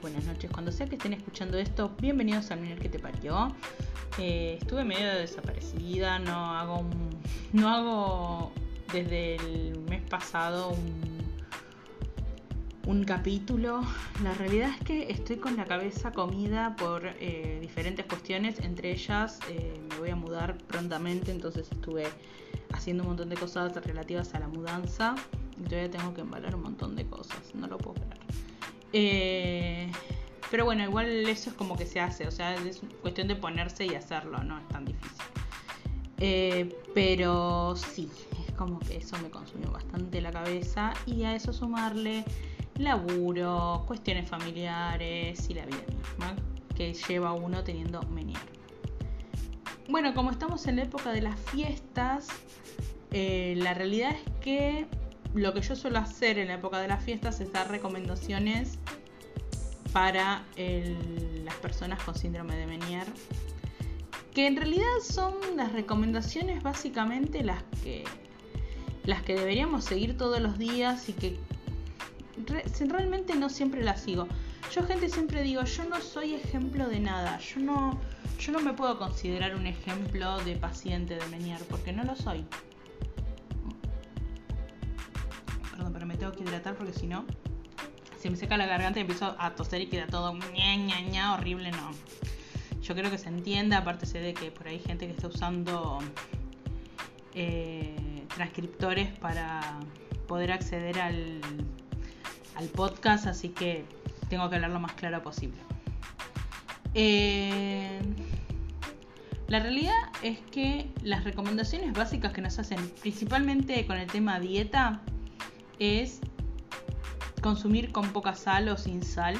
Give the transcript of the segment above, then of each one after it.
buenas noches, cuando sea que estén escuchando esto, bienvenidos al Minel que te parió. Eh, estuve medio desaparecida, no hago un, no hago desde el mes pasado un, un capítulo. La realidad es que estoy con la cabeza comida por eh, diferentes cuestiones, entre ellas eh, me voy a mudar prontamente, entonces estuve haciendo un montón de cosas relativas a la mudanza y todavía tengo que embalar un montón de cosas, no lo puedo creer. Eh, pero bueno, igual eso es como que se hace, o sea, es cuestión de ponerse y hacerlo, no es tan difícil. Eh, pero sí, es como que eso me consumió bastante la cabeza y a eso sumarle laburo, cuestiones familiares y la vida misma que lleva uno teniendo menier. Bueno, como estamos en la época de las fiestas, eh, la realidad es que lo que yo suelo hacer en la época de las fiestas es dar recomendaciones para las personas con síndrome de Menier. Que en realidad son las recomendaciones básicamente las que, las que deberíamos seguir todos los días y que realmente no siempre las sigo. Yo gente siempre digo, yo no soy ejemplo de nada, yo no, yo no me puedo considerar un ejemplo de paciente de Menier porque no lo soy. Tengo que hidratar porque si no, se me seca la garganta y empiezo a toser y queda todo ña, ña, ña, horrible, no. Yo creo que se entienda, aparte sé de que por ahí hay gente que está usando eh, transcriptores para poder acceder al, al podcast, así que tengo que hablar lo más claro posible. Eh, la realidad es que las recomendaciones básicas que nos hacen, principalmente con el tema dieta, es consumir con poca sal o sin sal,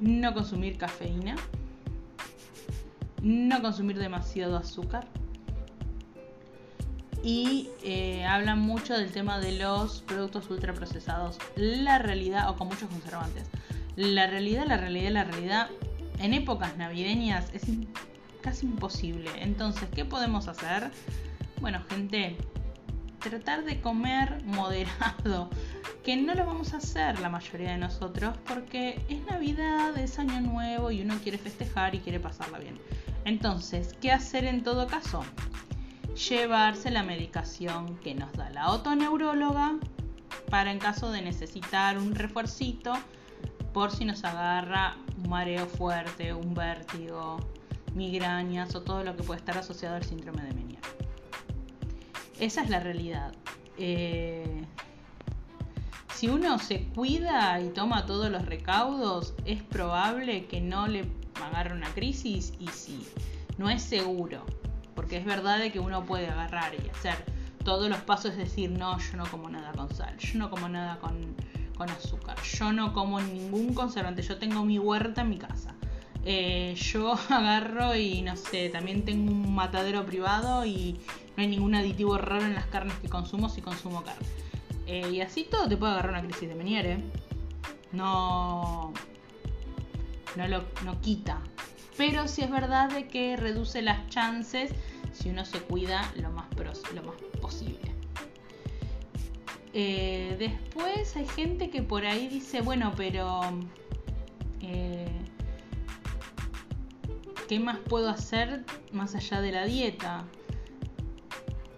no consumir cafeína, no consumir demasiado azúcar y eh, hablan mucho del tema de los productos ultraprocesados. La realidad, o con muchos conservantes, la realidad, la realidad, la realidad, en épocas navideñas es casi imposible. Entonces, ¿qué podemos hacer? Bueno, gente, tratar de comer moderado, que no lo vamos a hacer la mayoría de nosotros porque es Navidad, es Año Nuevo y uno quiere festejar y quiere pasarla bien. Entonces, ¿qué hacer en todo caso? Llevarse la medicación que nos da la otoneuróloga para en caso de necesitar un refuercito por si nos agarra un mareo fuerte, un vértigo, migrañas o todo lo que puede estar asociado al síndrome de Meniere. Esa es la realidad. Eh, si uno se cuida y toma todos los recaudos, es probable que no le agarre una crisis y sí, no es seguro, porque es verdad de que uno puede agarrar y hacer todos los pasos, es decir, no, yo no como nada con sal, yo no como nada con, con azúcar, yo no como ningún conservante, yo tengo mi huerta en mi casa. Eh, yo agarro y no sé, también tengo un matadero privado y no hay ningún aditivo raro en las carnes que consumo si consumo carne. Eh, y así todo te puede agarrar una crisis de Meniere. No, no lo no quita. Pero sí es verdad de que reduce las chances si uno se cuida lo más, lo más posible. Eh, después hay gente que por ahí dice, bueno, pero ¿qué más puedo hacer más allá de la dieta?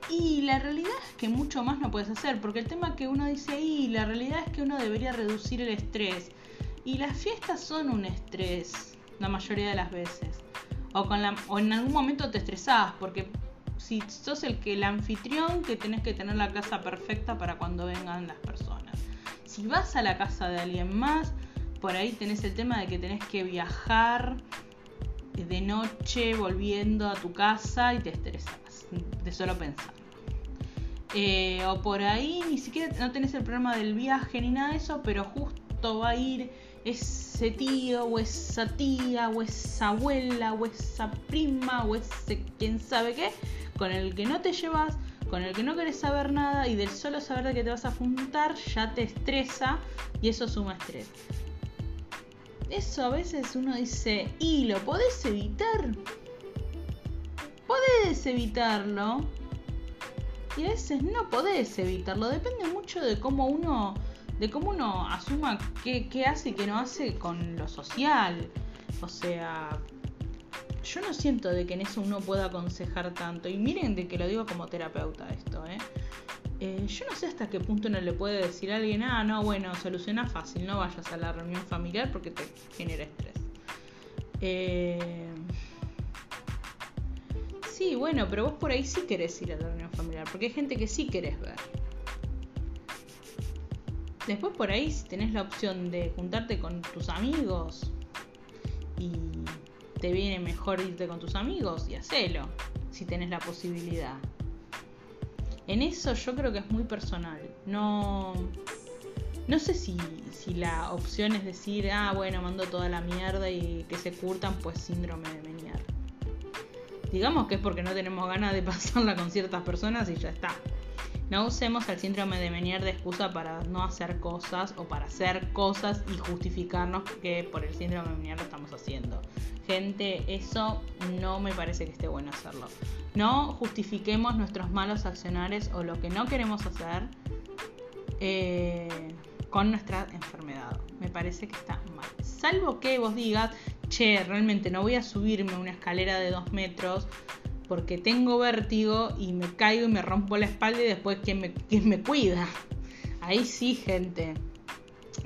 Y la realidad es que mucho más no puedes hacer, porque el tema que uno dice ahí, la realidad es que uno debería reducir el estrés. Y las fiestas son un estrés, la mayoría de las veces. O, con la, o en algún momento te estresás, porque si sos el que el anfitrión, que tenés que tener la casa perfecta para cuando vengan las personas. Si vas a la casa de alguien más, por ahí tenés el tema de que tenés que viajar de noche volviendo a tu casa y te estresas de solo pensar. Eh, o por ahí ni siquiera no tenés el problema del viaje ni nada de eso, pero justo va a ir ese tío o esa tía o esa abuela o esa prima o ese quién sabe qué, con el que no te llevas, con el que no querés saber nada y del solo saber de que te vas a juntar ya te estresa y eso suma estrés eso a veces uno dice, ¿y lo podés evitar? Podés evitarlo. Y a veces no podés evitarlo. Depende mucho de cómo uno de cómo uno asuma qué, hace y qué no hace con lo social. O sea, yo no siento de que en eso uno pueda aconsejar tanto. Y miren de que lo digo como terapeuta esto, ¿eh? ¿Eh? yo no sé hasta qué punto uno le puede decir a alguien, ah, no, bueno, soluciona fácil, no vayas a la reunión familiar porque te genera estrés. Eh, sí, bueno, pero vos por ahí sí querés ir a la reunión familiar, porque hay gente que sí querés ver. Después por ahí si tenés la opción de juntarte con tus amigos y te viene mejor irte con tus amigos y hacelo, si tenés la posibilidad. En eso yo creo que es muy personal. No, no sé si, si la opción es decir, ah, bueno, mando toda la mierda y que se curtan, pues síndrome de Menier. Digamos que es porque no tenemos ganas de pasarla con ciertas personas y ya está. No usemos el síndrome de Menier de excusa para no hacer cosas o para hacer cosas y justificarnos que por el síndrome de Menier lo estamos haciendo. Gente, eso no me parece que esté bueno hacerlo. No justifiquemos nuestros malos accionares o lo que no queremos hacer eh, con nuestra enfermedad. Me parece que está mal. Salvo que vos digas, che, realmente no voy a subirme una escalera de dos metros porque tengo vértigo y me caigo y me rompo la espalda y después ¿quién me, me cuida? Ahí sí, gente.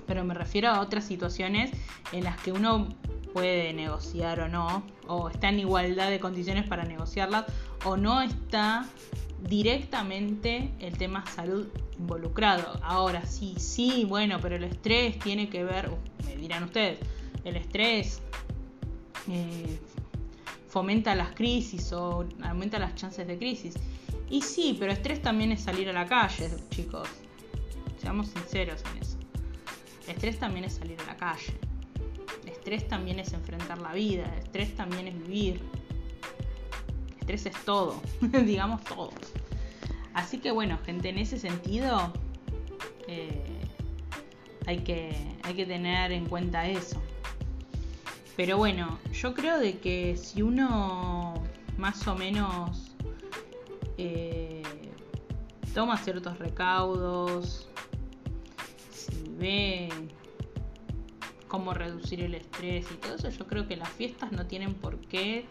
Pero me refiero a otras situaciones en las que uno puede negociar o no, o está en igualdad de condiciones para negociarlas, o no está directamente el tema salud involucrado. Ahora sí, sí, bueno, pero el estrés tiene que ver, me dirán ustedes, el estrés eh, fomenta las crisis o aumenta las chances de crisis. Y sí, pero estrés también es salir a la calle, chicos. Seamos sinceros en eso. Estrés también es salir a la calle. Estrés también es enfrentar la vida. Estrés también es vivir. Estrés es todo. Digamos todo. Así que bueno, gente, en ese sentido eh, hay, que, hay que tener en cuenta eso. Pero bueno, yo creo de que si uno más o menos eh, toma ciertos recaudos, si ve cómo reducir el estrés y todo eso, yo creo que las fiestas no tienen por qué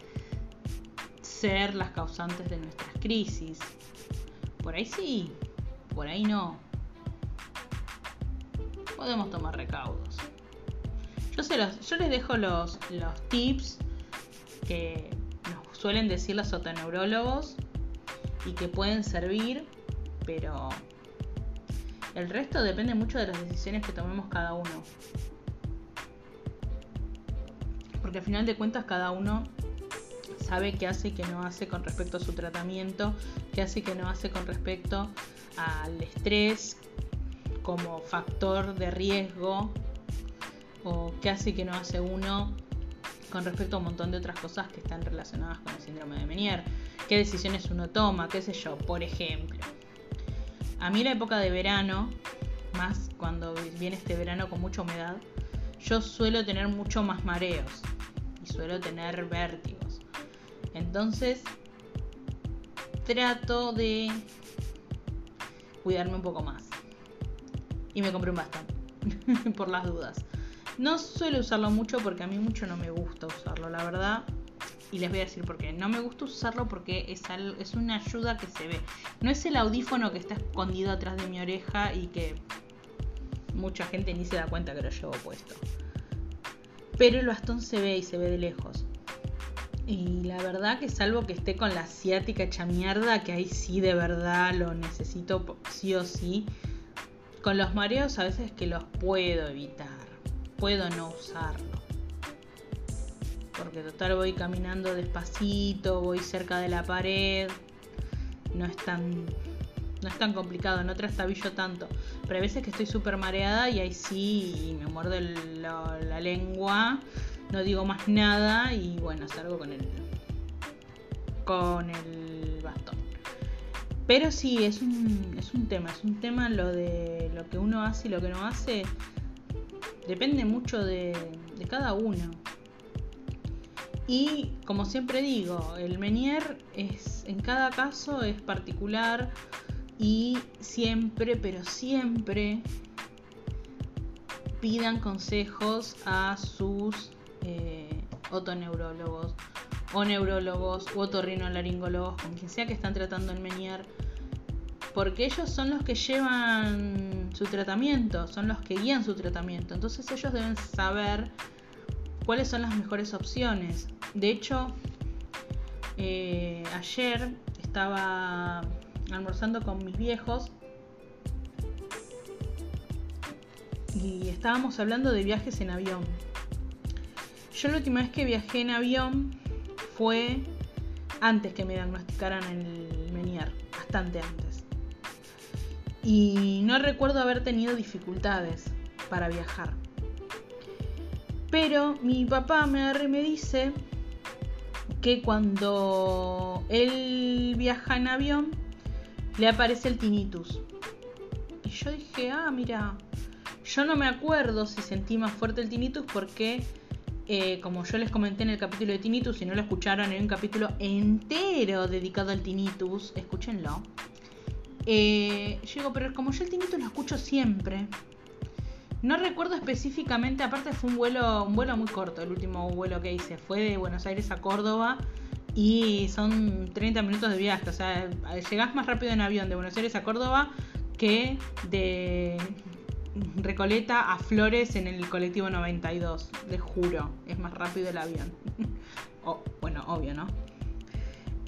ser las causantes de nuestras crisis. Por ahí sí, por ahí no. Podemos tomar recaudos. Yo, se los, yo les dejo los, los tips que nos suelen decir los otoneurólogos y que pueden servir, pero el resto depende mucho de las decisiones que tomemos cada uno. Porque al final de cuentas cada uno sabe qué hace y qué no hace con respecto a su tratamiento, qué hace y qué no hace con respecto al estrés como factor de riesgo o qué hace y qué no hace uno con respecto a un montón de otras cosas que están relacionadas con el síndrome de Menier. ¿Qué decisiones uno toma? ¿Qué sé yo? Por ejemplo, a mí la época de verano, más cuando viene este verano con mucha humedad, yo suelo tener mucho más mareos y suelo tener vértigos. Entonces, trato de cuidarme un poco más. Y me compré un bastón, por las dudas. No suelo usarlo mucho porque a mí mucho no me gusta usarlo, la verdad. Y les voy a decir por qué. No me gusta usarlo porque es, es una ayuda que se ve. No es el audífono que está escondido atrás de mi oreja y que mucha gente ni se da cuenta que lo llevo puesto. Pero el bastón se ve y se ve de lejos. Y la verdad que salvo que esté con la asiática hecha mierda, que ahí sí de verdad lo necesito sí o sí. Con los mareos a veces que los puedo evitar puedo no usarlo. Porque total voy caminando despacito, voy cerca de la pared. No es tan, tan complicado, no trastabillo tanto. Pero hay veces que estoy súper mareada y ahí sí me muerdo la, lengua. No digo más nada y bueno, salgo con el, con el bastón. Pero sí, es un, es un tema, es un tema lo de lo que uno hace y lo que no hace depende mucho de, cada uno. Y como siempre digo, el Menier es en cada caso es particular y siempre, pero siempre pidan consejos a sus eh, otoneurólogos o neurólogos o otorrinolaringólogos, con quien sea que están tratando el Menier, porque ellos son los que llevan su tratamiento, son los que guían su tratamiento, entonces ellos deben saber cuáles son las mejores opciones. De hecho, eh, ayer estaba almorzando con mis viejos y estábamos hablando de viajes en avión. Yo la última vez que viajé en avión fue antes que me diagnosticaran el Menier, bastante antes. Y no recuerdo haber tenido dificultades para viajar. Pero mi papá me me dice que cuando él viaja en avión le aparece el tinnitus. Y yo dije, ah, mira, yo no me acuerdo si sentí más fuerte el tinnitus porque, eh, como yo les comenté en el capítulo de tinnitus, si no lo escucharon, hay un capítulo entero dedicado al tinnitus, escúchenlo. Eh, pero como yo el tinnitus lo escucho siempre, no recuerdo específicamente, aparte fue un vuelo, un vuelo muy corto, el último vuelo que hice. Fue de Buenos Aires a Córdoba y son 30 minutos de viaje. O sea, llegás más rápido en avión de Buenos Aires a Córdoba que de Recoleta a Flores en el colectivo 92. Les juro, es más rápido el avión. bueno, obvio, ¿no?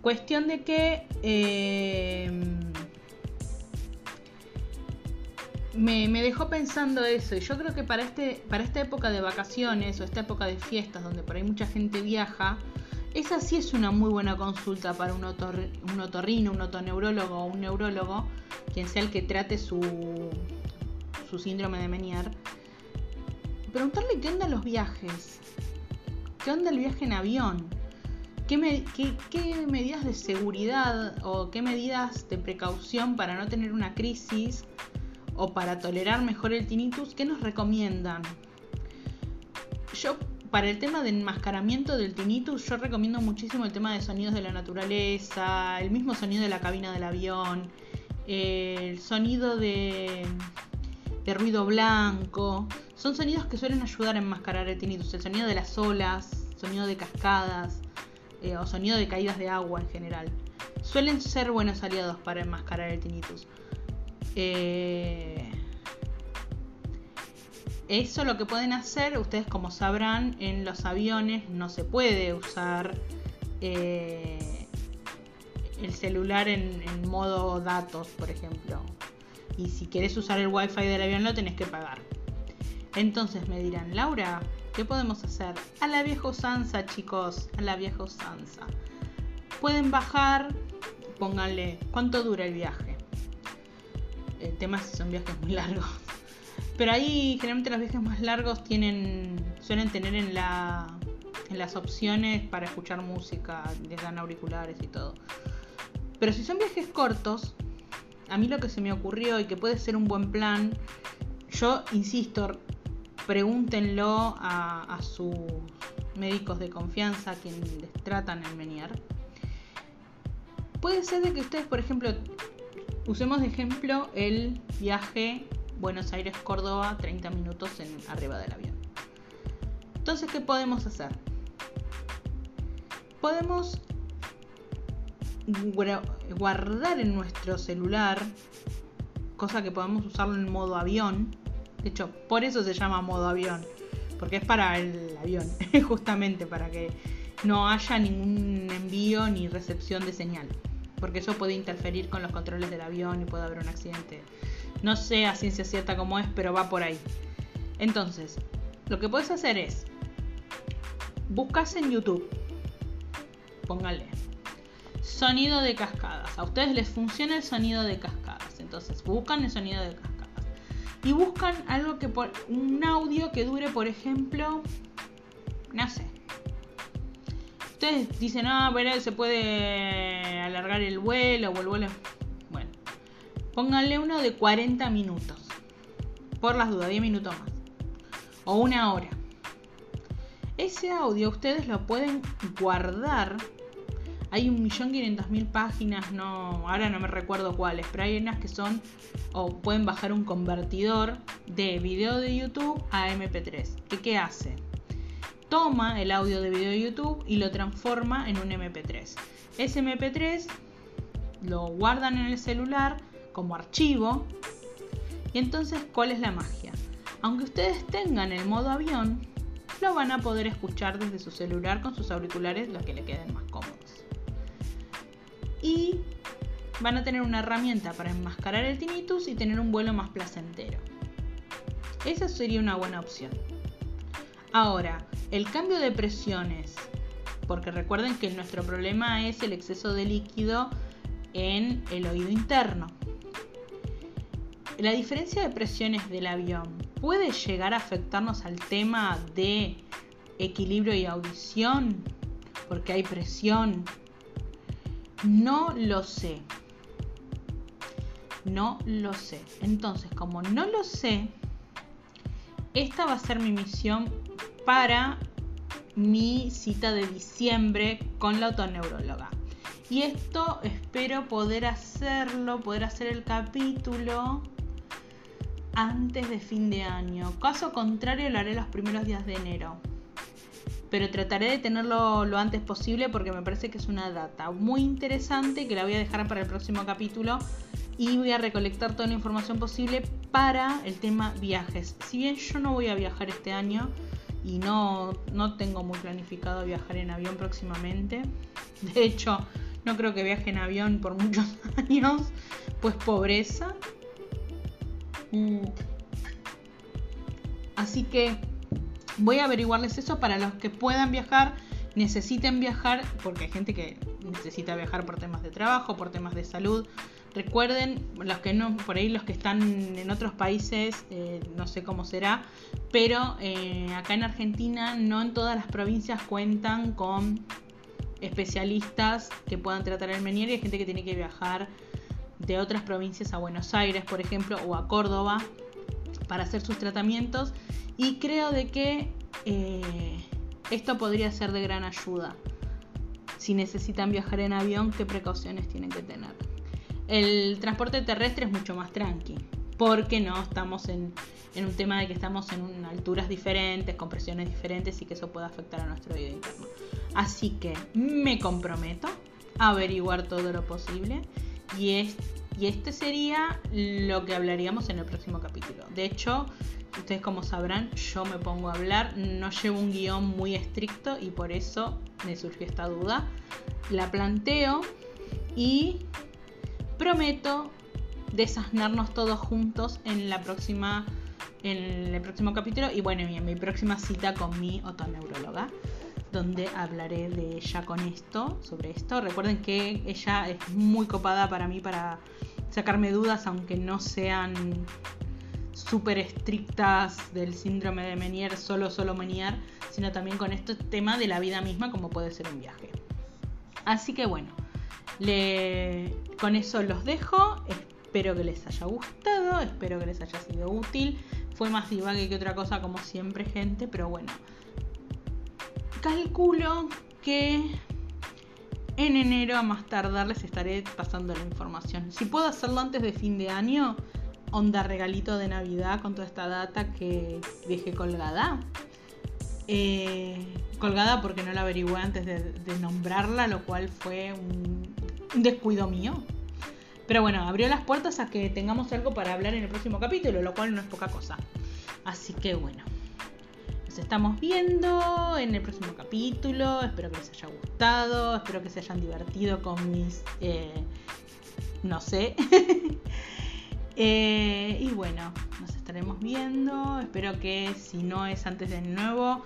Cuestión de que... Eh, me, dejó pensando eso. Y yo creo que para, este, para esta época de vacaciones o esta época de fiestas donde por ahí mucha gente viaja, esa sí es una muy buena consulta para un, un otorrino, un otoneurólogo o un neurólogo, quien sea el que trate su, su síndrome de Menier. Preguntarle qué onda los viajes. ¿Qué onda el viaje en avión? ¿Qué, qué, medidas de seguridad o qué medidas de precaución para no tener una crisis o para tolerar mejor el tinnitus, ¿qué nos recomiendan? Yo, para el tema de enmascaramiento del tinnitus, yo recomiendo muchísimo el tema de sonidos de la naturaleza, el mismo sonido de la cabina del avión, el sonido de, ruido blanco. Son sonidos que suelen ayudar a enmascarar el tinnitus. El sonido de las olas, sonido de cascadas eh, o sonido de caídas de agua en general. Suelen ser buenos aliados para enmascarar el tinnitus. Eh, eso lo que pueden hacer, ustedes como sabrán, en los aviones no se puede usar eh, el celular en, modo datos, por ejemplo. Y si quieres usar el wifi del avión lo tenés que pagar. Entonces me dirán, Laura, ¿qué podemos hacer? A la vieja usanza, chicos, a la vieja usanza. Pueden bajar, pónganle, ¿cuánto dura el viaje? el tema si son viajes muy largos. Pero ahí generalmente los viajes más largos tienen suelen tener en la en las opciones para escuchar música, les dan auriculares y todo. Pero si son viajes cortos, a mí lo que se me ocurrió y que puede ser un buen plan, yo insisto, pregúntenlo a, a sus médicos de confianza, quien les tratan el Menier. Puede ser de que ustedes, por ejemplo, Usemos de ejemplo el viaje Buenos Aires-Córdoba, 30 minutos en, arriba del avión. Entonces, ¿qué podemos hacer? Podemos guardar en nuestro celular, cosa que podemos usarlo en modo avión. De hecho, por eso se llama modo avión, porque es para el avión, justamente para que no haya ningún envío ni recepción de señal porque eso puede interferir con los controles del avión y puede haber un accidente. No sé a ciencia cierta cómo es, pero va por ahí. Entonces, lo que puedes hacer es, buscas en YouTube, póngale, sonido de cascadas. A ustedes les funciona el sonido de cascadas, entonces buscan el sonido de cascadas. Y buscan algo que por un audio que dure, por ejemplo, no sé, ustedes dicen, ah, pero se puede alargar el vuelo o el vuelo. Pónganle uno de 40 minutos. Por las dudas, 10 minutos más. O una hora. Ese audio ustedes lo pueden guardar hay un millón mil páginas, no, ahora no me recuerdo cuáles, pero hay unas que son o pueden bajar un convertidor de video de YouTube a MP3. ¿Qué, qué hace? Toma el audio de video de YouTube y lo transforma en un MP3. Ese MP3 lo guardan en el celular como archivo. Y entonces, ¿cuál es la magia? Aunque ustedes tengan el modo avión, lo van a poder escuchar desde su celular con sus auriculares, los que le queden más cómodos. Y van a tener una herramienta para enmascarar el tinnitus y tener un vuelo más placentero. Esa sería una buena opción. Ahora, el cambio de presiones, porque recuerden que nuestro problema es el exceso de líquido en el oído interno. La diferencia de presiones del avión puede llegar a afectarnos al tema de equilibrio y audición, porque hay presión. No lo sé. No lo sé. Entonces, como no lo sé, esta va a ser mi misión para mi cita de diciembre con la autoneuróloga. Y esto espero poder hacerlo, poder hacer el capítulo antes de fin de año. Caso contrario, lo haré los primeros días de enero. Pero trataré de tenerlo lo antes posible porque me parece que es una data muy interesante que la voy a dejar para el próximo capítulo y voy a recolectar toda la información posible para el tema viajes. Si bien yo no voy a viajar este año y no, no tengo muy planificado viajar en avión próximamente, de hecho no creo que viaje en avión por muchos años, pues pobreza. Mm. Así que voy a averiguarles eso para los que puedan viajar, necesiten viajar, porque hay gente que necesita viajar por temas de trabajo, por temas de salud. Recuerden, los que no, por ahí los que están en otros países, eh, no sé cómo será, pero eh, acá en Argentina no en todas las provincias cuentan con especialistas que puedan tratar el Menier y hay gente que tiene que viajar de otras provincias a Buenos Aires, por ejemplo, o a Córdoba para hacer sus tratamientos y creo de que eh, esto podría ser de gran ayuda. Si necesitan viajar en avión, ¿qué precauciones tienen que tener? El transporte terrestre es mucho más tranqui, porque no estamos en, en un tema de que estamos en alturas diferentes, con presiones diferentes y que eso puede afectar a nuestro oído interno. Así que me comprometo a averiguar todo lo posible y, y este sería lo que hablaríamos en el próximo capítulo. De hecho, ustedes como sabrán, yo me pongo a hablar, no llevo un guion muy estricto y por eso me surgió esta duda. La planteo y prometo desasnarnos todos juntos en la próxima en el próximo capítulo y bueno, en mi próxima cita con mi otoneuróloga donde hablaré de ella con esto, sobre esto. Recuerden que ella es muy copada para mí para sacarme dudas, aunque no sean súper estrictas del síndrome de Menier, solo, solo Menier, sino también con este tema de la vida misma, como puede ser un viaje. Así que bueno, con eso los dejo. Espero que les haya gustado, espero que les haya sido útil. Fue más divague que otra cosa, como siempre, gente, pero bueno calculo que en enero a más tardar les estaré pasando la información. Si puedo hacerlo antes de fin de año, onda regalito de Navidad con toda esta data que dejé colgada. Eh, colgada porque no la averigué antes de, nombrarla, lo cual fue un, un descuido mío. Pero bueno, abrió las puertas a que tengamos algo para hablar en el próximo capítulo, lo cual no es poca cosa. Así que bueno estamos viendo en el próximo capítulo. Espero que les haya gustado. Espero que se hayan divertido con mis... Eh, no sé. Eh, y bueno, nos estaremos viendo. Espero que si no es antes de nuevo.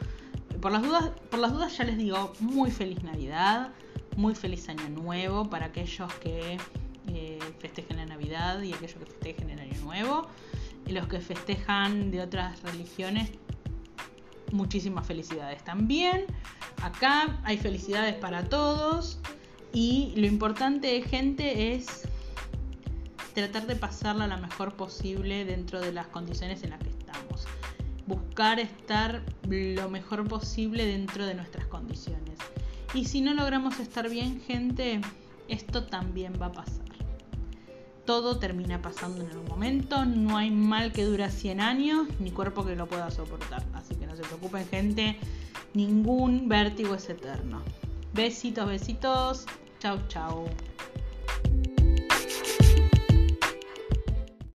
Por las dudas, por las dudas ya les digo, muy feliz Navidad. Muy feliz año nuevo para aquellos que eh, festejen la Navidad y aquellos que festejen el año nuevo. Y los que festejan de otras religiones muchísimas felicidades también. Acá hay felicidades para todos y lo importante, gente, es tratar de pasarla la mejor posible dentro de las condiciones en las que estamos. Buscar estar lo mejor posible dentro de nuestras condiciones. Y si no logramos estar bien, gente, esto también va a pasar. Todo termina pasando en algún momento, no hay mal que dura 100 años, ni cuerpo que lo pueda soportar. Así que no se preocupen, gente, ningún vértigo es eterno. Besitos, besitos, chau, chau.